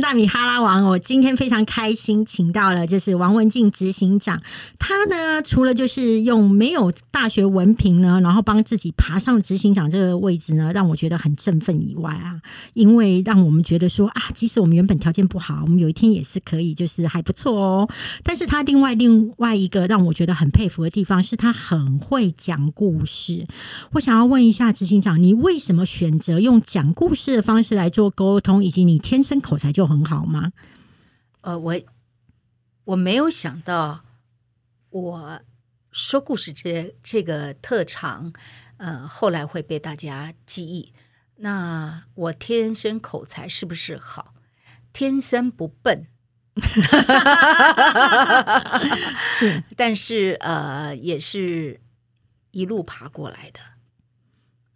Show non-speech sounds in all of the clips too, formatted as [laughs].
大米哈拉王。我今天非常开心，请到了就是王文静执行长。他呢，除了就是用没有大学文凭呢，然后帮自己爬上执行长这个位置呢，让我觉得很振奋以外啊，因为让我们觉得说啊，即使我们原本条件不好，我们有一天也是可以，就是还不错哦。但是他另外另外一个让我觉得很佩服的地方，是他很会讲故事。我想要问一下执行长，你为什么选择用讲故事的方式来做沟通，以及你天生口才就很好吗？呃，我我没有想到，我说故事这这个特长，呃，后来会被大家记忆。那我天生口才是不是好？天生不笨，[laughs] 是，[laughs] 但是呃，也是一路爬过来的。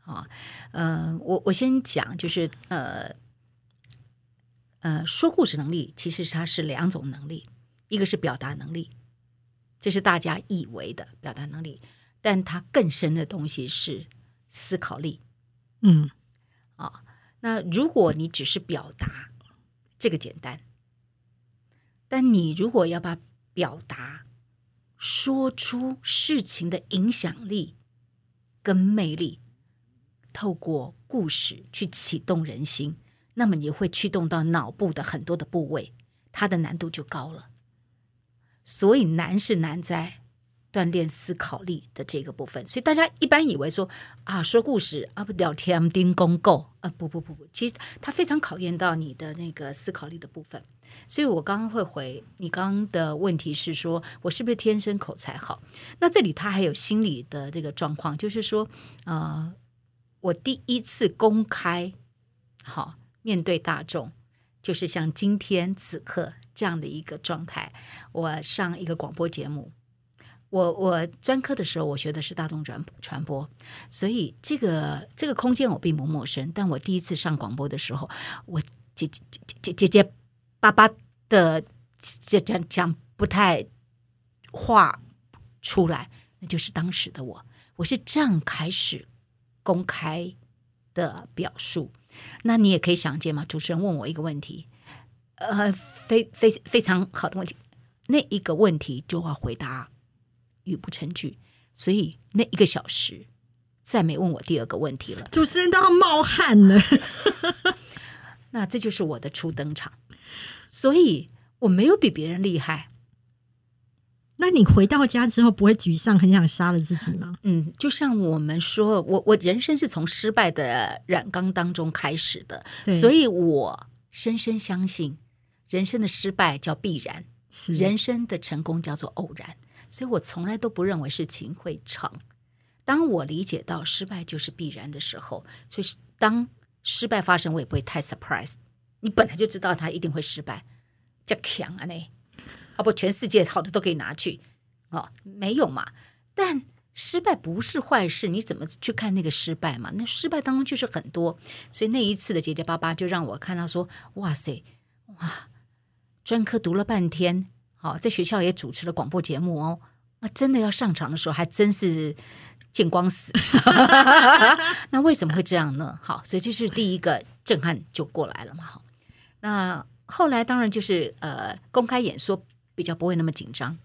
啊，呃，我我先讲，就是呃。呃，说故事能力其实它是两种能力，一个是表达能力，这是大家以为的表达能力，但它更深的东西是思考力。嗯，啊，那如果你只是表达，这个简单，但你如果要把表达说出事情的影响力跟魅力，透过故事去启动人心。那么你会驱动到脑部的很多的部位，它的难度就高了。所以难是难在锻炼思考力的这个部分。所以大家一般以为说啊，说故事啊，不聊天盯公够啊，不不不不，其实它非常考验到你的那个思考力的部分。所以我刚刚会回你刚刚的问题是说我是不是天生口才好？那这里他还有心理的这个状况，就是说呃，我第一次公开好。面对大众，就是像今天此刻这样的一个状态。我上一个广播节目，我我专科的时候，我学的是大众传传播，所以这个这个空间我并不陌生。但我第一次上广播的时候，我结结结结结巴巴的讲讲讲不太话出来，那就是当时的我。我是这样开始公开的表述。那你也可以想见嘛，主持人问我一个问题，呃，非非非常好的问题，那一个问题就要回答语不成句，所以那一个小时再没问我第二个问题了，主持人都要冒汗了。[laughs] 那这就是我的初登场，所以我没有比别人厉害。那你回到家之后不会沮丧，很想杀了自己吗？嗯，就像我们说，我我人生是从失败的染缸当中开始的，所以我深深相信，人生的失败叫必然，人生的成功叫做偶然。所以我从来都不认为事情会成。当我理解到失败就是必然的时候，所以当失败发生，我也不会太 surprise。你本来就知道它一定会失败，叫强啊呢。啊不，全世界好的都可以拿去，哦，没有嘛？但失败不是坏事，你怎么去看那个失败嘛？那失败当中就是很多，所以那一次的结结巴巴就让我看到说，哇塞，哇，专科读了半天，好，在学校也主持了广播节目哦，那真的要上场的时候，还真是见光死。[laughs] 那为什么会这样呢？好，所以这是第一个震撼就过来了嘛。好，那后来当然就是呃，公开演说。比较不会那么紧张。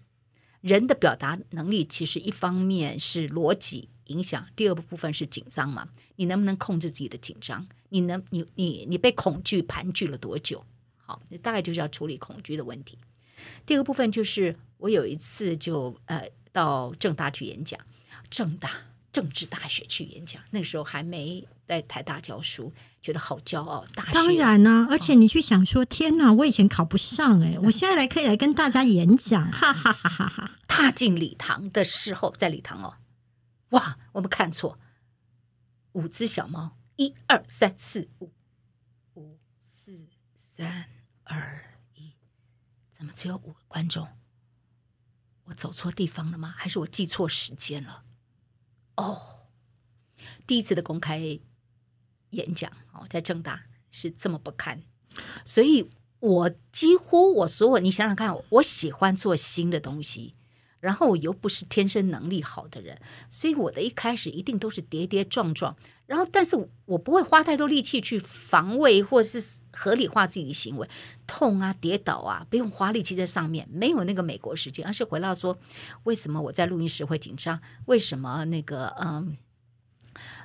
人的表达能力其实一方面是逻辑影响，第二个部分是紧张嘛。你能不能控制自己的紧张？你能你你你被恐惧盘踞了多久？好，你大概就是要处理恐惧的问题。第二个部分就是我有一次就呃到正大去演讲，正大政治大学去演讲，那时候还没。在台大教书，觉得好骄傲。大学当然呢，而且你去想说，天哪，我以前考不上哎，我现在来可以来跟大家演讲，哈哈哈哈哈！踏进礼堂的时候，在礼堂哦，哇，我们看错，五只小猫，一二三四五，五四三二一，怎么只有五个观众？我走错地方了吗？还是我记错时间了？哦，第一次的公开。演讲哦，在正大是这么不堪，所以我几乎我所有你想想看，我喜欢做新的东西，然后我又不是天生能力好的人，所以我的一开始一定都是跌跌撞撞。然后，但是我不会花太多力气去防卫或是合理化自己的行为，痛啊、跌倒啊，不用花力气在上面，没有那个美国时间，而是回到说，为什么我在录音室会紧张？为什么那个嗯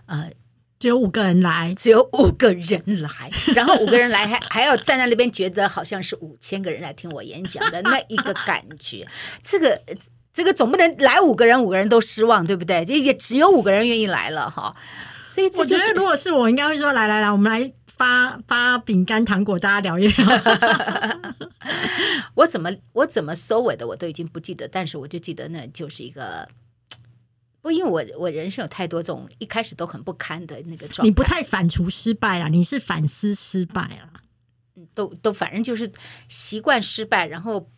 呃只有五个人来，只有五个人来，然后五个人来还还要站在那边，觉得好像是五千个人来听我演讲的那一个感觉，这个。这个总不能来五个人，五个人都失望，对不对？也也只有五个人愿意来了哈。所以我觉得，如果是我，应该会说：来来来，我们来发发饼干、糖果，大家聊一聊。[laughs] 我怎么我怎么收尾的，我都已经不记得，但是我就记得那就是一个不，因为我我人生有太多这种一开始都很不堪的那个状态。你不太反刍失败啊，你是反思失败啊。都都反正就是习惯失败，然后。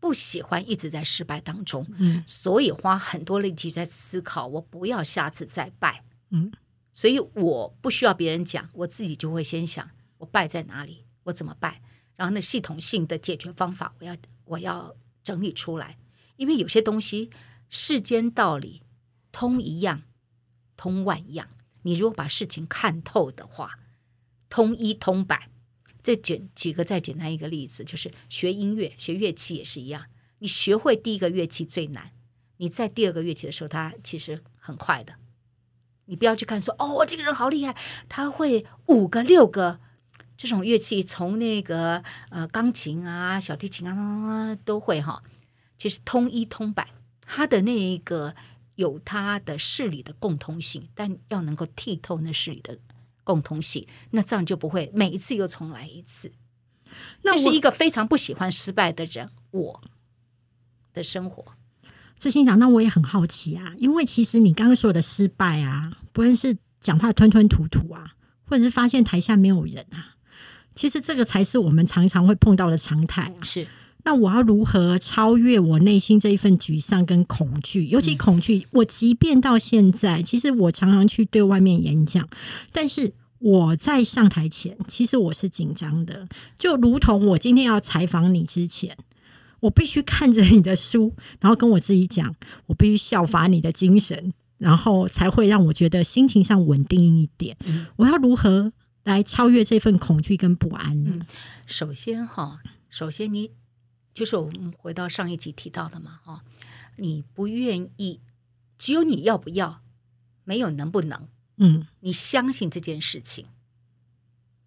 不喜欢一直在失败当中，嗯，所以花很多力气在思考，我不要下次再败，嗯，所以我不需要别人讲，我自己就会先想，我败在哪里，我怎么败，然后那系统性的解决方法，我要我要整理出来，因为有些东西世间道理通一样，通万样，你如果把事情看透的话，通一通百。再举举个再简单一个例子，就是学音乐、学乐器也是一样。你学会第一个乐器最难，你在第二个乐器的时候，它其实很快的。你不要去看说哦，这个人好厉害，他会五个、六个这种乐器，从那个呃钢琴啊、小提琴啊都会哈。其实通一通百，他的那一个有他的视理的共通性，但要能够剔透那视理的。共同性，那这样就不会每一次又重来一次。那是一个非常不喜欢失败的人，我的生活。这心想，那我也很好奇啊，因为其实你刚刚说的失败啊，不论是讲话吞吞吐吐啊，或者是发现台下没有人啊，其实这个才是我们常常会碰到的常态啊。是。那我要如何超越我内心这一份沮丧跟恐惧？尤其恐惧，我即便到现在，其实我常常去对外面演讲，但是我在上台前，其实我是紧张的。就如同我今天要采访你之前，我必须看着你的书，然后跟我自己讲，我必须效法你的精神，然后才会让我觉得心情上稳定一点。我要如何来超越这份恐惧跟不安呢？首先，哈，首先你。就是我们回到上一集提到的嘛，哦，你不愿意，只有你要不要，没有能不能，嗯，你相信这件事情，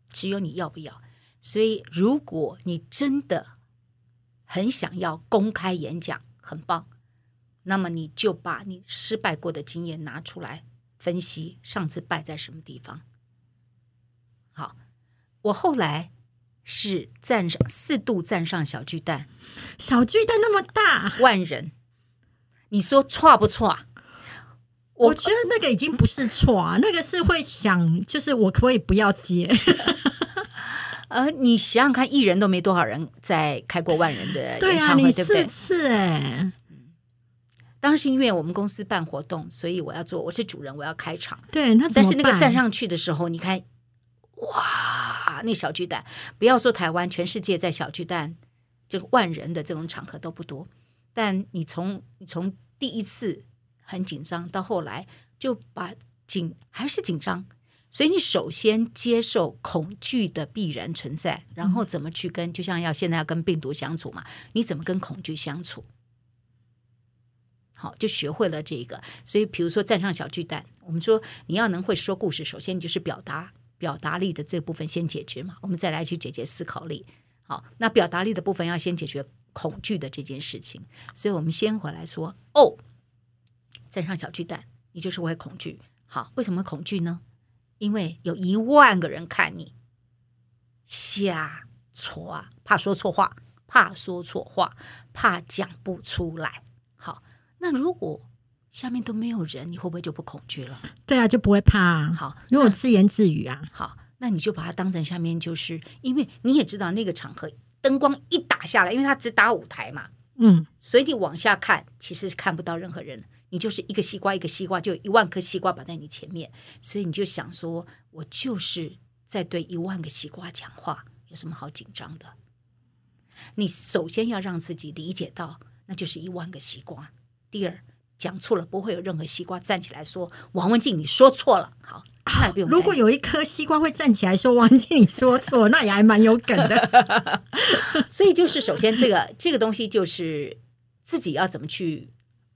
只有你要不要。所以，如果你真的很想要公开演讲，很棒，那么你就把你失败过的经验拿出来分析，上次败在什么地方。好，我后来。是站上四度站上小巨蛋，小巨蛋那么大，万人，你说错不错？我觉得那个已经不是错啊，那个是会想，就是我可以不要接。[laughs] 呃，你想想看，艺人都没多少人在开过万人的演唱会，对不对？是哎，当时因为我们公司办活动，所以我要做，我是主人，我要开场。对，那但是那个站上去的时候，你看，哇！那小巨蛋，不要说台湾，全世界在小巨蛋，这个万人的这种场合都不多。但你从你从第一次很紧张，到后来就把紧还是紧张，所以你首先接受恐惧的必然存在，然后怎么去跟，就像要现在要跟病毒相处嘛，你怎么跟恐惧相处？好，就学会了这个。所以，比如说站上小巨蛋，我们说你要能会说故事，首先你就是表达。表达力的这部分先解决嘛，我们再来去解决思考力。好，那表达力的部分要先解决恐惧的这件事情。所以我们先回来说，哦，站上小巨蛋，你就是会恐惧。好，为什么恐惧呢？因为有一万个人看你，瞎错啊，怕说错话，怕说错话，怕讲不出来。好，那如果下面都没有人，你会不会就不恐惧了？对啊，就不会怕。好，因为我自言自语啊。好，那你就把它当成下面，就是因为你也知道那个场合灯光一打下来，因为它只打舞台嘛，嗯，所以你往下看，其实看不到任何人，你就是一个西瓜，一个西瓜，就一万颗西瓜摆在你前面，所以你就想说，我就是在对一万个西瓜讲话，有什么好紧张的？你首先要让自己理解到，那就是一万个西瓜。第二，讲错了不会有任何西瓜站起来说王文静你说错了。好。如果有一颗西瓜会站起来说王静你说错，那也还蛮有梗的。[laughs] 所以就是首先这个这个东西就是自己要怎么去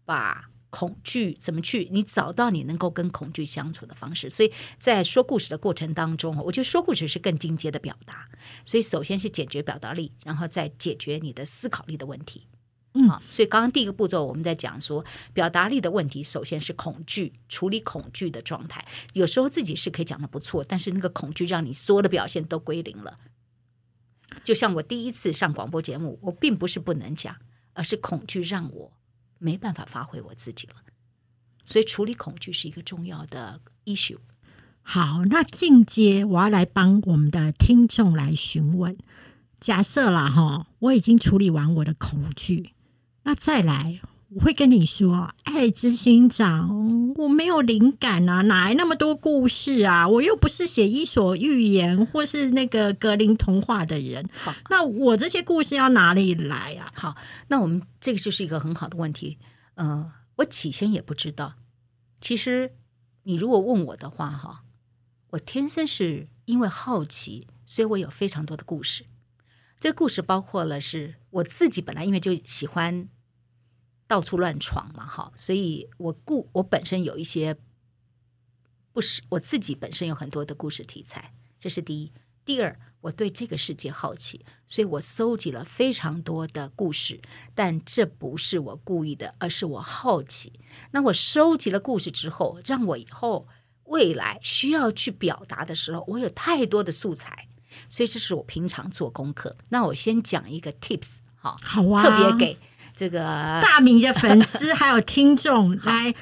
把恐惧怎么去你找到你能够跟恐惧相处的方式。所以在说故事的过程当中，我觉得说故事是更进阶的表达。所以首先是解决表达力，然后再解决你的思考力的问题。嗯好，所以刚刚第一个步骤我们在讲说表达力的问题，首先是恐惧，处理恐惧的状态。有时候自己是可以讲的不错，但是那个恐惧让你所有的表现都归零了。就像我第一次上广播节目，我并不是不能讲，而是恐惧让我没办法发挥我自己了。所以处理恐惧是一个重要的 issue。好，那进阶我要来帮我们的听众来询问。假设啦，哈，我已经处理完我的恐惧，那再来，我会跟你说，哎，执行长，我没有灵感啊，哪来那么多故事啊？我又不是写伊索寓言或是那个格林童话的人，好，那我这些故事要哪里来啊？好，那我们这个就是一个很好的问题。呃，我起先也不知道。其实你如果问我的话，哈，我天生是因为好奇，所以我有非常多的故事。这个故事包括了是我自己本来因为就喜欢到处乱闯嘛，哈，所以我故我本身有一些不是我自己本身有很多的故事题材，这是第一。第二，我对这个世界好奇，所以我搜集了非常多的故事，但这不是我故意的，而是我好奇。那我收集了故事之后，让我以后未来需要去表达的时候，我有太多的素材，所以这是我平常做功课。那我先讲一个 tips，哈，好啊，特别给这个大米的粉丝还有听众 [laughs] 来。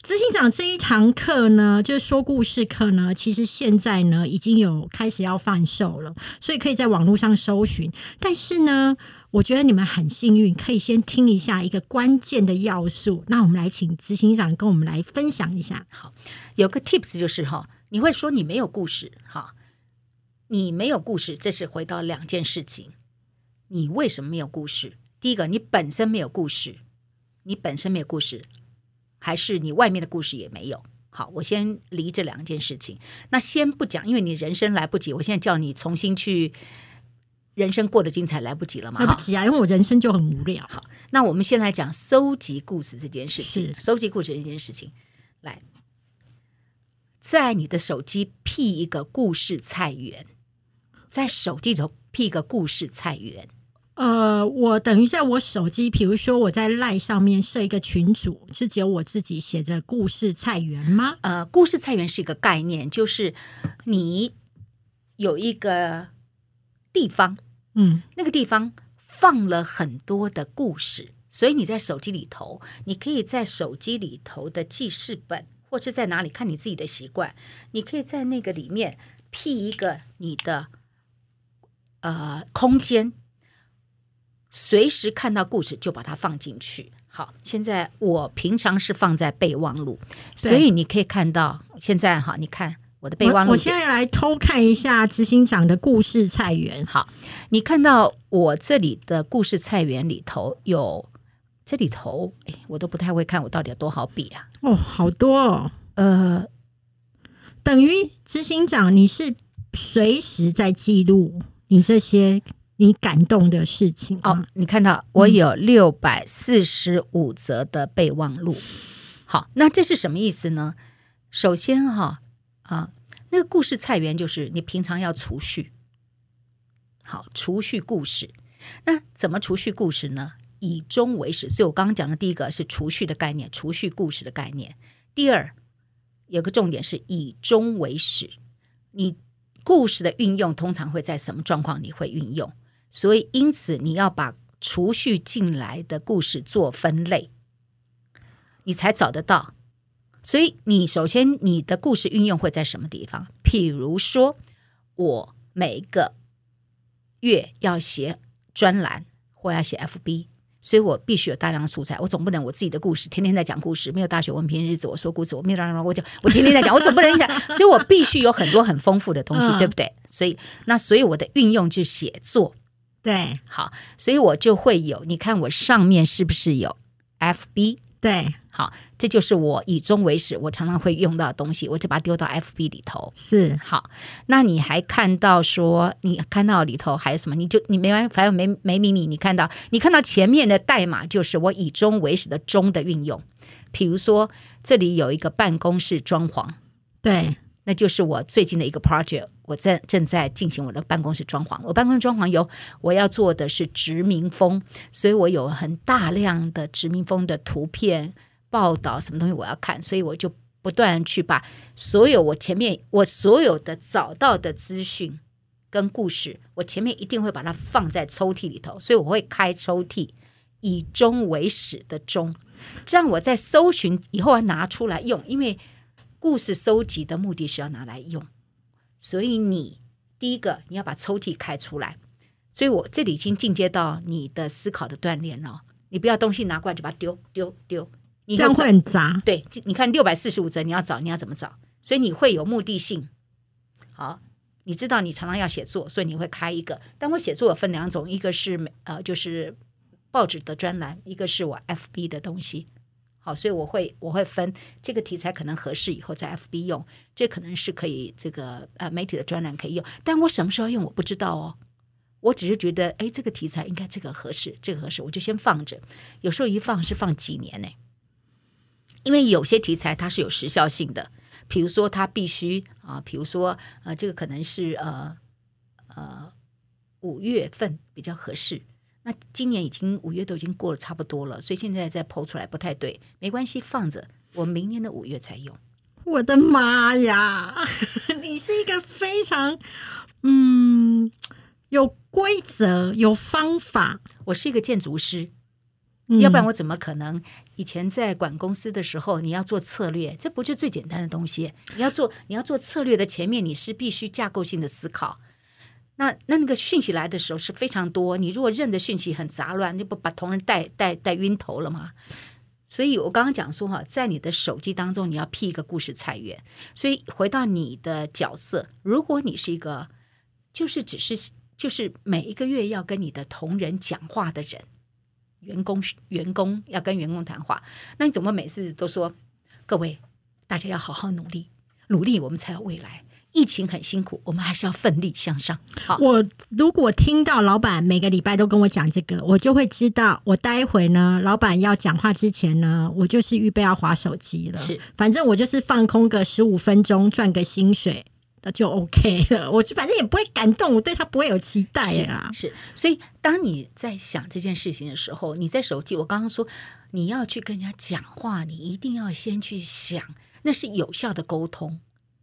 执行长这一堂课呢，就是说故事课呢，其实现在呢已经有开始要贩售了，所以可以在网络上搜寻。但是呢，我觉得你们很幸运，可以先听一下一个关键的要素。那我们来请执行长跟我们来分享一下。好有个 tips 就是哈，你会说你没有故事哈，你没有故事，这是回到两件事情。你为什么没有故事？第一个，你本身没有故事，你本身没有故事，还是你外面的故事也没有？好，我先离这两件事情。那先不讲，因为你人生来不及，我现在叫你重新去人生过得精彩，来不及了嘛？来不及啊，因为我人生就很无聊。好，那我们先来讲收集故事这件事情。是收集故事这件事情，来，在你的手机 P 一个故事菜园，在手机里头 P 一个故事菜园。呃，我等于在我手机，比如说我在赖上面设一个群组，是只有我自己写着故事菜园吗？呃，故事菜园是一个概念，就是你有一个地方，嗯，那个地方放了很多的故事，所以你在手机里头，你可以在手机里头的记事本，或是在哪里看你自己的习惯，你可以在那个里面辟一个你的呃空间，随时看到故事就把它放进去。好，现在我平常是放在备忘录，所以你可以看到现在哈，你看我的备忘录我我现在来偷看一下执行长的故事菜园。好，你看到我这里的故事菜园里头有，这里头哎，我都不太会看，我到底有多少笔啊？哦，好多哦，呃，等于执行长你是随时在记录你这些你感动的事情哦？，你看到我有六百四十五则的备忘录。好，那这是什么意思呢？首先哈啊，那个故事菜园就是你平常要储蓄，好储蓄故事。那怎么储蓄故事呢？以终为始。所以我刚刚讲的第一个是储蓄的概念，储蓄故事的概念。第二，有个重点是以终为始。你故事的运用通常会在什么状况你会运用？所以因此你要把储蓄进来的故事做分类，你才找得到。所以你首先你的故事运用会在什么地方？譬如说，我每个月要写专栏或要写 FB，所以我必须有大量的素材。我总不能我自己的故事天天在讲故事，没有大学文凭日子我说故事，我没有让让我讲，我天天在讲，我总不能一讲，所以我必须有很多很丰富的东西，嗯对不对？所以那所以我的运用就是写作。对好，所以我就会有，你看我上面是不是有 FB？对好，这就是我以终为始，我常常会用到的东西，我就把它丢到 FB 里头。是，好，那你还看到说，你看到里头还有什么？你就你没完，反正没没秘密。你看到，你看到前面的代码就是我以终为始的终的运用。比如说，这里有一个办公室装潢，对那就是我最近的一个 project，我在正在进行我的办公室装潢。我办公室装潢有我要做的是殖民风，所以我有很大量的殖民风的图片报道，什么东西我要看，所以我就不断去把所有我前面我所有的找到的资讯跟故事，我前面一定会把它放在抽屉里头，所以我会开抽屉，以终为始的终，这样我在搜寻以后要拿出来用，因为故事收集的目的是要拿来用，所以你第一个你要把抽屉开出来，所以我这里已经进阶到你的思考的锻炼了。你不要东西拿过来就把它丢丢丢，你这样会很杂。对，你看六百四十五则，你要找你要怎么找？所以你会有目的性。好，你知道你常常要写作，所以你会开一个。但我写作有分两种，一个是美呃就是报纸的专栏，一个是我 FB 的东西。好，所以我会我会分这个题材可能合适，以后在 FB 用，这可能是可以这个呃媒体的专栏可以用，但我什么时候用我不知道哦。我只是觉得，哎，这个题材应该这个合适，这个合适，我就先放着。有时候一放是放几年呢？因为有些题材它是有时效性的，比如说它必须啊，比如说呃，这个可能是呃呃五月份比较合适。那今年已经五月都已经过了差不多了，所以现在再剖出来不太对，没关系，放着，我明年的五月才用。我的妈呀！[laughs] 你是一个非常嗯有规则、有方法，我是一个建筑师，嗯要不然我怎么可能？以前在管公司的时候，你要做策略，这不就最简单的东西？你要做你要做策略的前面，你是必须架构性的思考。那那那个讯息来的时候是非常多，你如果认的讯息很杂乱，你不把同仁带带带晕头了吗？所以我刚刚讲说哈，在你的手机当中，你要辟一个故事菜园。所以回到你的角色，如果你是一个就是只是就是每一个月要跟你的同仁讲话的人，员工员工要跟员工谈话，那你怎么每次都说各位大家要好好努力，努力我们才有未来。疫情很辛苦，我们还是要奋力向上。好，我如果听到老板每个礼拜都跟我讲这个，我就会知道，我待会呢，老板要讲话之前呢，我就是预备要划手机了。是，反正我就是放空个十五分钟，赚个薪水，那就 OK 了。[laughs] 我就反正也不会感动，我对他不会有期待啦。是，所以当你在想这件事情的时候，你在手机，我刚刚说你要去跟人家讲话，你一定要先去想，那是有效的沟通。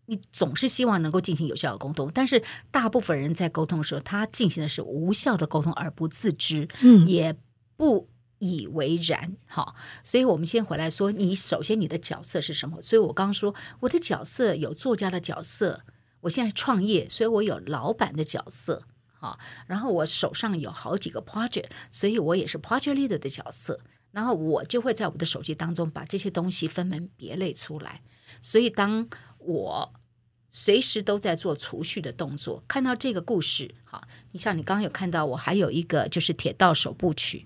你总是希望能够进行有效的沟通，但是大部分人在沟通的时候，他进行的是无效的沟通而不自知，嗯也不以为然。好，所以我们先回来说，你首先你的角色是什么？所以我刚刚说我的角色有作家的角色，我现在创业，所以我有老板的角色。好，然后我手上有好几个 project，所以我也是 project leader 的角色。然后我就会在我的手机当中把这些东西分门别类出来。所以当我随时都在做储蓄的动作，看到这个故事，好，你像你刚刚有看到我还有一个就是铁道首部曲，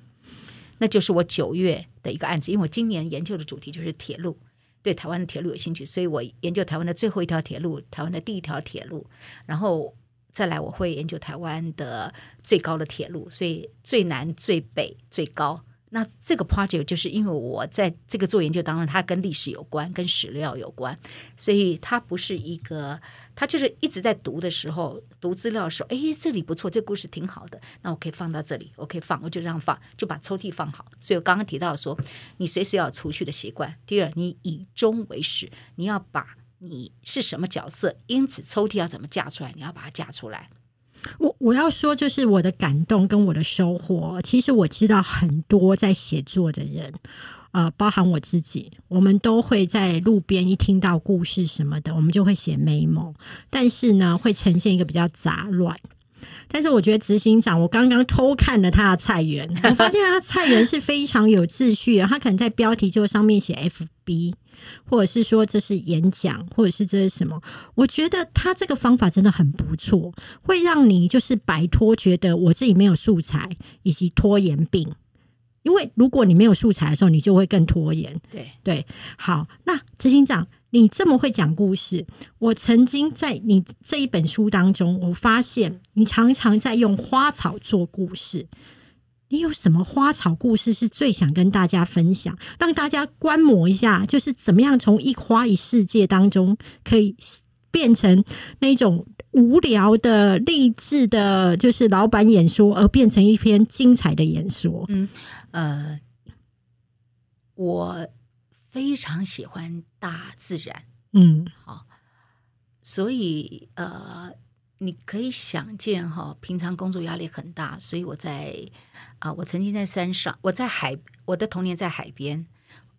那就是我九月的一个案子，因为我今年研究的主题就是铁路。对台湾的铁路有兴趣，所以我研究台湾的最后一条铁路，台湾的第一条铁路，然后再来我会研究台湾的最高的铁路，所以最南、最北、最高。那这个 project 就是因为我在这个做研究当中，它跟历史有关，跟史料有关，所以它不是一个，它就是一直在读的时候，读资料的时候，哎，这里不错，这故事挺好的，那我可以放到这里，我可以放，我就这样放，就把抽屉放好。所以我刚刚提到说，你随时要有储蓄的习惯。第二，你以终为始，你要把你是什么角色，因此抽屉要怎么架出来，你要把它架出来。我我要说，就是我的感动跟我的收获。其实我知道很多在写作的人，呃，包含我自己，我们都会在路边一听到故事什么的，我们就会写 memo，但是呢，会呈现一个比较杂乱。但是我觉得执行长，我刚刚偷看了他的菜园，我发现他菜园是非常有秩序的。他可能在标题就上面写 FB，或者是说这是演讲，或者是这是什么？我觉得他这个方法真的很不错，会让你就是摆脱觉得我自己没有素材以及拖延病。因为如果你没有素材的时候，你就会更拖延。对对，好，那执行长，你这么会讲故事，我曾经在你这一本书当中，我发现你常常在用花草做故事。你有什么花草故事是最想跟大家分享，让大家观摩一下，就是怎么样从一花一世界当中，可以变成那种无聊的励志的，就是老板演说，而变成一篇精彩的演说。嗯，呃，我非常喜欢大自然，嗯。好。所以呃，你可以想见哈，平常工作压力很大，所以我在啊、我曾经在山上，我在海，我的童年在海边，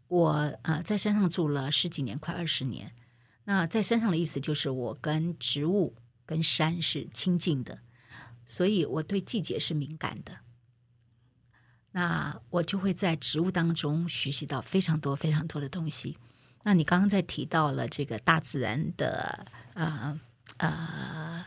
我呃在山上住了十几年，快二十年。那在山上的意思就是我跟植物、跟山是亲近的，所以我对季节是敏感的。那我就会在植物当中学习到非常多、非常多的东西。那你刚刚在提到了这个大自然的呃呃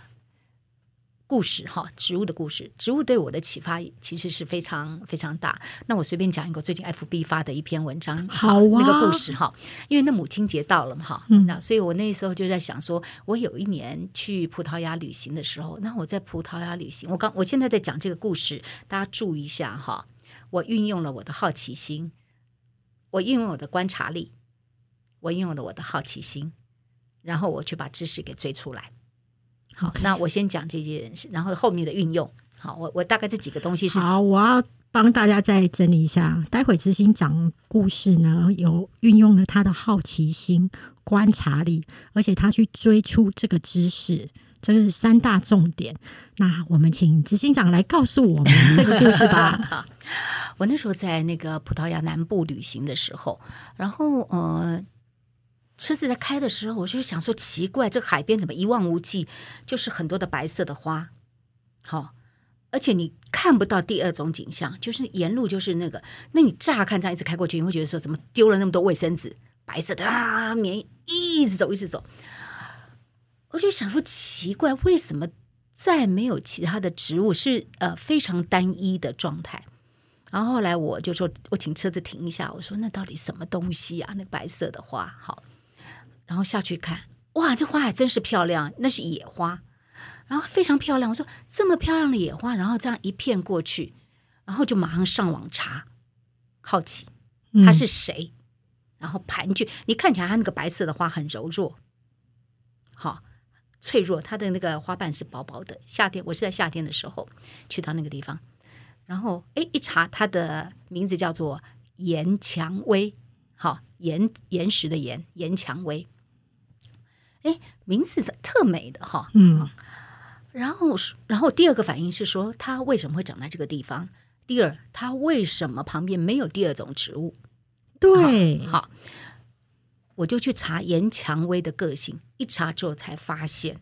故事哈，植物的故事，植物对我的启发其实是非常非常大。那我随便讲一个最近 FB 发的一篇文章，好啊那个故事哈，因为那母亲节到了嘛哈，嗯那所以我那时候就在想说，我有一年去葡萄牙旅行的时候，那我在葡萄牙旅行，我刚我现在在讲这个故事，大家注意一下哈，我运用了我的好奇心，我运用我的观察力，我运用了我的好奇心，然后我去把知识给追出来。好那我先讲这件事，然后后面的运用。好，我我大概这几个东西是好，我要帮大家再整理一下。待会执行长故事呢，有运用了他的好奇心、观察力，而且他去追出这个知识，这是三大重点。那我们请执行长来告诉我们这个故事吧。[laughs] 我那时候在那个葡萄牙南部旅行的时候，然后呃，车子在开的时候，我就想说奇怪，这海边怎么一望无际，就是很多的白色的花，好、而且你看不到第二种景象，就是沿路就是那个，那你乍看这样一直开过去，你会觉得说怎么丢了那么多卫生纸，白色的啊棉一直走一直走，我就想说奇怪，为什么再没有其他的植物是呃非常单一的状态？然后后来我就说，我请车子停一下，我说那到底什么东西啊？那个白色的花，好，然后下去看，哇，这花还真是漂亮，那是野花，然后非常漂亮。我说这么漂亮的野花，然后这样一片过去，然后就马上上网查，好奇嗯它是谁，然后盘踞，你看起来它那个白色的花很柔弱，好。脆弱，它的那个花瓣是薄薄的。夏天，我是在夏天的时候去到那个地方，然后哎一查，它的名字叫做岩蔷薇，好岩岩石的岩岩蔷薇，哎名字特美的哈。嗯然后然后第二个反应是说，它为什么会长在这个地方？第二，它为什么旁边没有第二种植物？对，好，我就去查岩蔷薇的个性，一查之后才发现，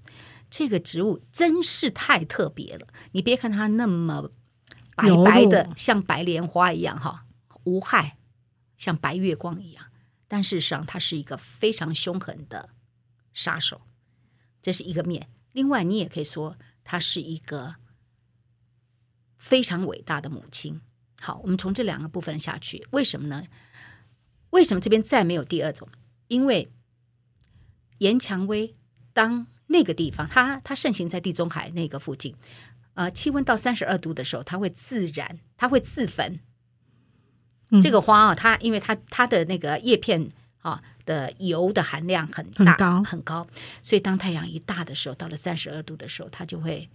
这个植物真是太特别了。你别看它那么白白的，像白莲花一样哈，无害，像白月光一样，但事实上它是一个非常凶狠的杀手，这是一个面。另外，你也可以说她是一个非常伟大的母亲。好，我们从这两个部分下去，为什么呢？为什么这边再没有第二种？因为岩蔷薇当那个地方，它它盛行在地中海那个附近，呃，气温到三十二度的时候，它会自燃，它会自焚。嗯这个花啊，它因为它它的那个叶片啊的油的含量很大很高很高，所以当太阳一大的时候，到了三十二度的时候，它就会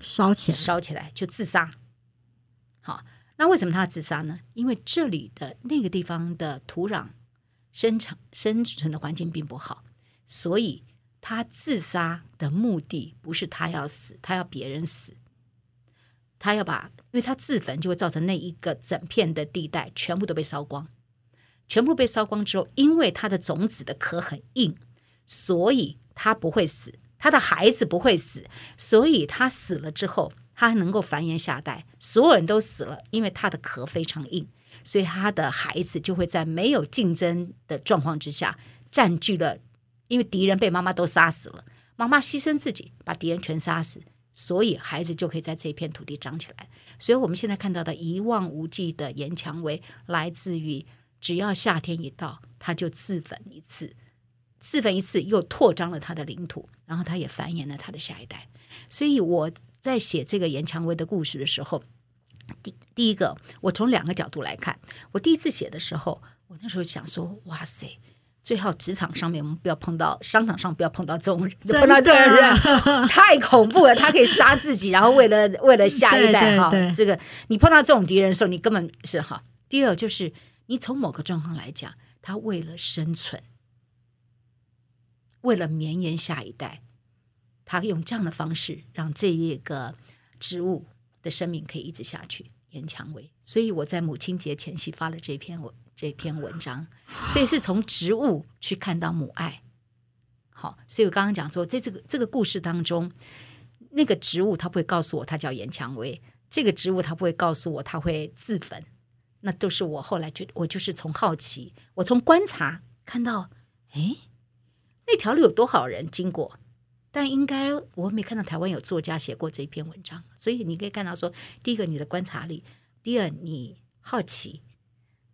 烧起来，烧起来就自杀。好，那为什么他要自杀呢？因为这里的那个地方的土壤生长生存的环境并不好，所以他自杀的目的不是他要死，他要别人死。他要把，因为他自焚就会造成那一个整片的地带全部都被烧光，全部被烧光之后，因为它的种子的壳很硬，所以它不会死，他的孩子不会死，所以他死了之后，他能够繁衍下代。所有人都死了，因为它的壳非常硬，所以他的孩子就会在没有竞争的状况之下占据了，因为敌人被妈妈都杀死了，妈妈牺牲自己把敌人全杀死，所以孩子就可以在这片土地长起来。所以我们现在看到的一望无际的岩蔷薇，来自于只要夏天一到，他就自焚一次，自焚一次又扩张了他的领土，然后他也繁衍了他的下一代。所以我在写这个岩蔷薇的故事的时候，第第一个，我从两个角度来看。我第一次写的时候，我那时候想说，哇塞，最好职场上面我们不要碰到，商场上不要碰到这种人，碰到这种人太恐怖了。他可以杀自己，然后为了 [laughs] 为了下一代哈这个你碰到这种敌人的时候，你根本是哈。第二就是你从某个状况来讲，他为了生存，为了绵延下一代，他用这样的方式让这一个植物的生命可以一直下去，岩蔷薇。所以我在母亲节前夕发了这篇文这篇文章，所以是从植物去看到母爱。好，所以我刚刚讲说，在这个这个故事当中，那个植物它不会告诉我它叫岩蔷薇，这个植物它不会告诉我它会自焚，那都是我后来就，我就是从好奇，我从观察看到，诶，那条路有多少人经过？但应该我没看到台湾有作家写过这篇文章，所以你可以看到说，第一个你的观察力，第二你好奇，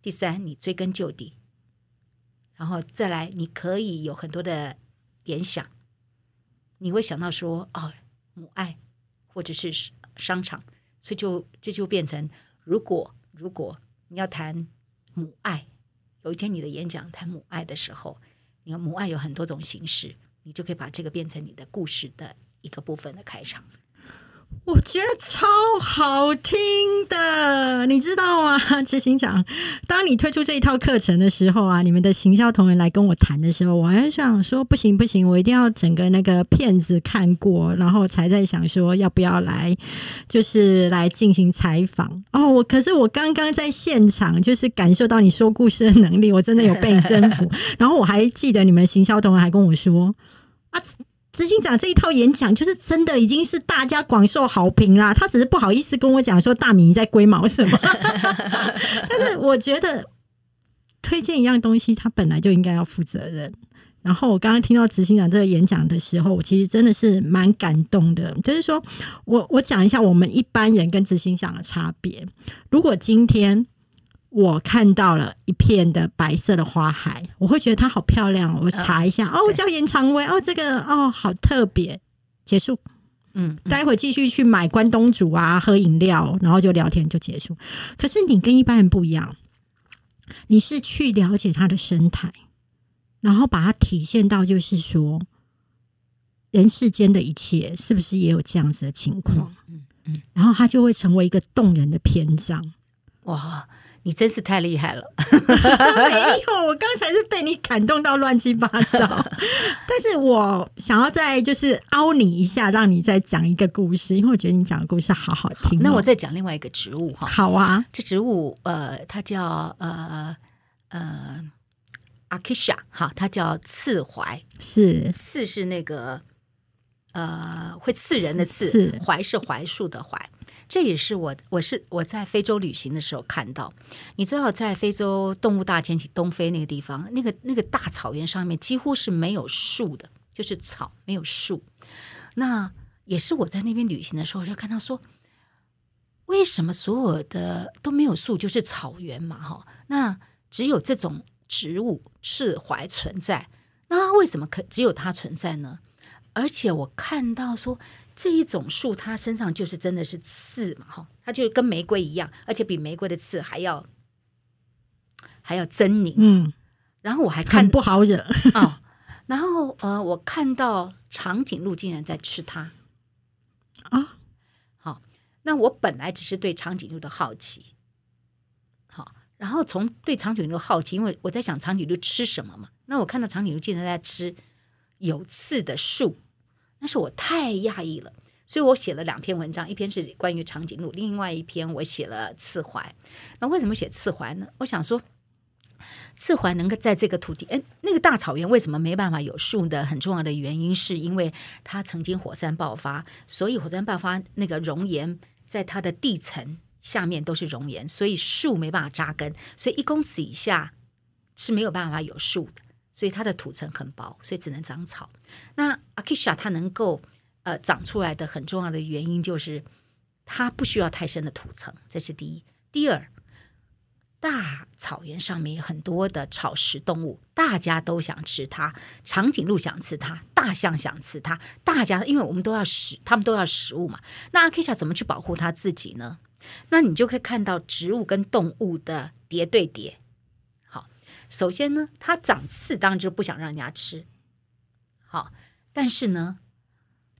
第三你追根究底，然后再来你可以有很多的联想，你会想到说哦，母爱或者是商场，所以就这就变成，如果如果你要谈母爱，有一天你的演讲谈母爱的时候，你看母爱有很多种形式，你就可以把这个变成你的故事的一个部分的开场。我觉得超好听的，你知道吗？执行长，当你推出这一套课程的时候啊，你们的行销同仁来跟我谈的时候，我还想说不行不行，我一定要整个那个片子看过，然后才在想说要不要来，就是来进行采访。哦，我可是我刚刚在现场，就是感受到你说故事的能力，我真的有被你征服。[laughs] 然后我还记得你们行销同仁还跟我说啊。执行长这一套演讲，就是真的已经是大家广受好评啦。他只是不好意思跟我讲说大米在龟毛什么，[laughs] 但是我觉得推荐一样东西，他本来就应该要负责任。然后我刚刚听到执行长这个演讲的时候，我其实真的是蛮感动的。就是说我我讲一下我们一般人跟执行长的差别。如果今天我看到了一片的白色的花海，我会觉得它好漂亮哦。我查一下，哦，对叫延长薇，哦，这个哦好特别。结束，嗯，待会继续去买关东煮啊，喝饮料，然后就聊天就结束。可是你跟一般人不一样，你是去了解它的生态，然后把它体现到，就是说人世间的一切是不是也有这样子的情况？嗯嗯，然后它就会成为一个动人的篇章。哇，你真是太厉害了！[laughs] [laughs] 没有，我刚才是被你感动到乱七八糟。[laughs] 但是我想要再就是凹你一下，让你再讲一个故事，因为我觉得你讲的故事好好听哦、那我再讲另外一个植物哈，好啊，这植物呃，它叫呃呃阿基莎哈，它叫刺槐，是刺是那个呃会刺人的刺是，槐是槐树的槐。这也是我我是我在非洲旅行的时候看到，你知道在非洲动物大迁徙东非那个地方，那个那个大草原上面几乎是没有树的，就是草没有树。那也是我在那边旅行的时候我就看到说，为什么所有的都没有树，就是草原嘛，哈，那只有这种植物赤槐存在，那为什么可只有它存在呢？而且我看到说这一种树，它身上就是真的是刺嘛，哈，它就跟玫瑰一样，而且比玫瑰的刺还要还要狰狞。嗯，然后我还看不好惹。啊、[laughs] 然后呃，我看到长颈鹿竟然在吃它啊。好，那我本来只是对长颈鹿的好奇，好，然后从对长颈鹿好奇，因为我在想长颈鹿吃什么嘛，那我看到长颈鹿竟然在吃有刺的树，那是我太讶异了。所以我写了两篇文章，一篇是关于长颈鹿，另外一篇我写了刺槐。那为什么写刺槐呢？我想说，刺槐能够在这个土地，哎，那个大草原为什么没办法有树的？很重要的原因是因为它曾经火山爆发，所以火山爆发那个熔岩在它的地层下面都是熔岩，所以树没办法扎根，所以一公尺以下是没有办法有树的，所以它的土层很薄，所以只能长草。那阿基莎它能够呃长出来的很重要的原因就是它不需要太深的土层，这是第一。第二，大草原上面有很多的草食动物，大家都想吃它，长颈鹿想吃它，大象想吃它，大家因为我们都要食，他们都要食物嘛。那阿基莎怎么去保护它自己呢？那你就可以看到植物跟动物的叠对叠。首先呢，它长刺当然就不想让人家吃。好，但是呢，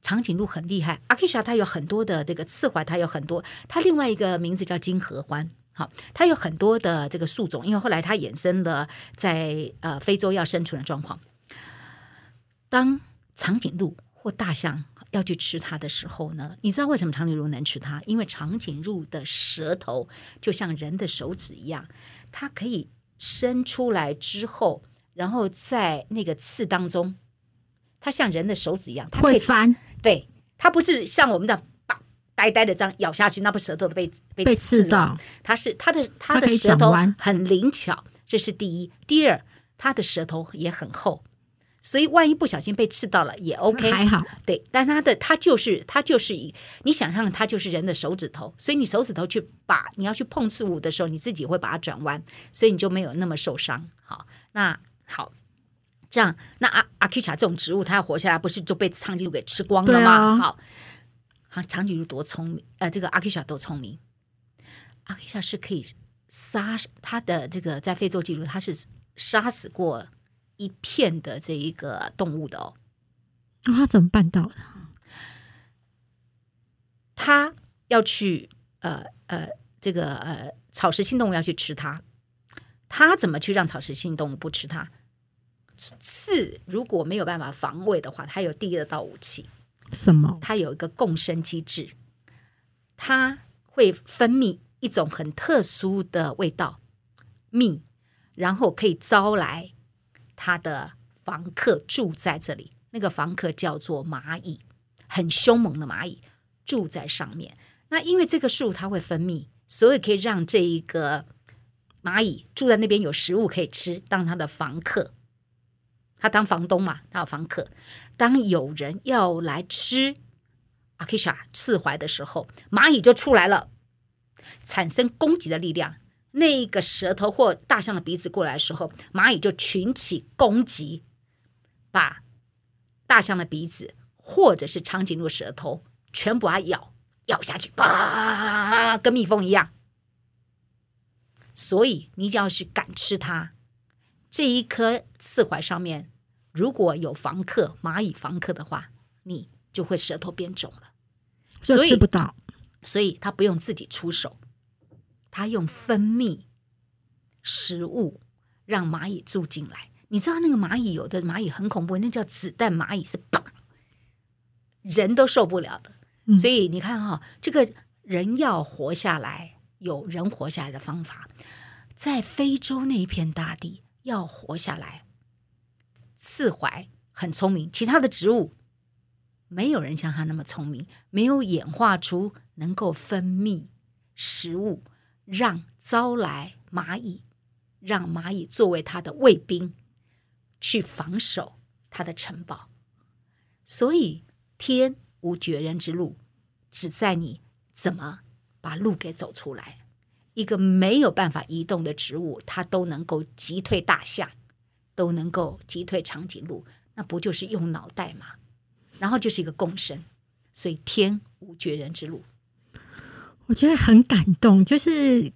长颈鹿很厉害，阿基莎它有很多的这个刺槐，它有很多，它另外一个名字叫金合欢。好，它有很多的这个树种，因为后来它衍生了在呃非洲要生存的状况。当长颈鹿或大象。要去吃它的时候呢，你知道为什么长颈鹿能吃它？因为长颈鹿的舌头就像人的手指一样，它可以伸出来之后，然后在那个刺当中，它像人的手指一样，它会翻。对，它不是像我们的把呆呆的这样咬下去，那不舌头都被被刺到。它是它的它的舌头很灵巧，这是第一。第二，它的舌头也很厚。所以，万一不小心被刺到了也 [laughs] OK，还好。对，但它的它就是它就是一你想象它就是人的手指头，所以你手指头去把你要去碰刺物的时候，你自己会把它转弯，所以你就没有那么受伤。好，那好，这样那阿阿基卡这种植物，它要活下来，不是就被长颈鹿给吃光了吗？好，好，长颈鹿多聪明，呃，这个阿基卡多聪明，阿基卡是可以杀它的这个在非洲记录，它是杀死过。一片的这一个动物的哦，那他怎么办到的？他要去呃呃这个呃草食性动物要去吃它，他怎么去让草食性动物不吃它？刺如果没有办法防卫的话，它有第二道武器，什么？它有一个共生机制，它会分泌一种很特殊的味道蜜，然后可以招来。他的房客住在这里，那个房客叫做蚂蚁，很凶猛的蚂蚁住在上面。那因为这个树它会分泌，所以可以让这一个蚂蚁住在那边有食物可以吃，当他的房客。他当房东嘛，他有房客。当有人要来吃阿基莎刺槐的时候，蚂蚁就出来了，产生攻击的力量。那个舌头或大象的鼻子过来的时候，蚂蚁就群起攻击，把大象的鼻子或者是长颈鹿舌头全部把它咬咬下去，吧，跟蜜蜂一样。所以你要是敢吃它，这一颗刺槐上面如果有房客蚂蚁房客的话，你就会舌头变肿了，所以吃不到，所以他不用自己出手。它用分泌食物让蚂蚁住进来，你知道那个蚂蚁有的蚂蚁很恐怖，那叫子弹蚂蚁，是吧，人都受不了的。所以你看哈，这个人要活下来，有人活下来的方法。在非洲那一片大地要活下来，刺槐很聪明，其他的植物没有人像它那么聪明，没有演化出能够分泌食物。让招来蚂蚁，让蚂蚁作为他的卫兵，去防守他的城堡。所以天无绝人之路，只在你怎么把路给走出来。一个没有办法移动的植物，它都能够击退大象，都能够击退长颈鹿，那不就是用脑袋吗？然后就是一个共生。所以天无绝人之路。我觉得很感动，就是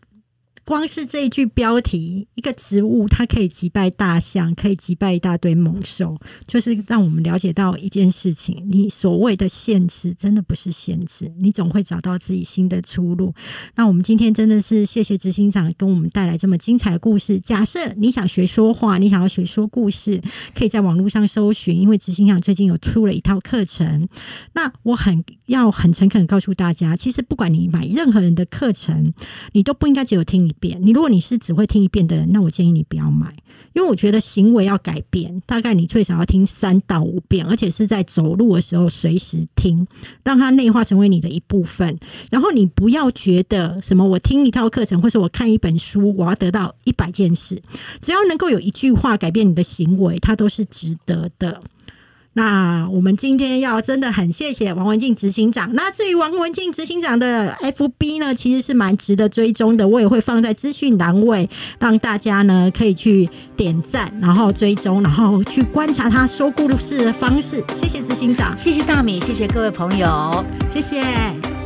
光是这一句标题，一个植物它可以击败大象，可以击败一大堆猛兽，就是让我们了解到一件事情：你所谓的限制，真的不是限制，你总会找到自己新的出路。那我们今天真的是谢谢执行长跟我们带来这么精彩的故事。假设你想学说话，你想要学说故事，可以在网络上搜寻，因为执行长最近有出了一套课程。那我很要很诚恳的告诉大家，其实不管你买任何人的课程，你都不应该只有听遍。你如果你是只会听一遍的人，那我建议你不要买，因为我觉得行为要改变，大概你最少要听三到五遍，而且是在走路的时候随时听，让它内化成为你的一部分。然后你不要觉得什么，我听一套课程，或是我看一本书，我要得到一百件事，只要能够有一句话改变你的行为，它都是值得的。那我们今天要真的很谢谢王文静执行长。那至于王文静执行长的 FB 呢，其实是蛮值得追踪的，我也会放在资讯栏位，让大家呢可以去点赞，然后追踪，然后去观察他说故事的方式。谢谢执行长，谢谢大米，谢谢各位朋友，谢谢。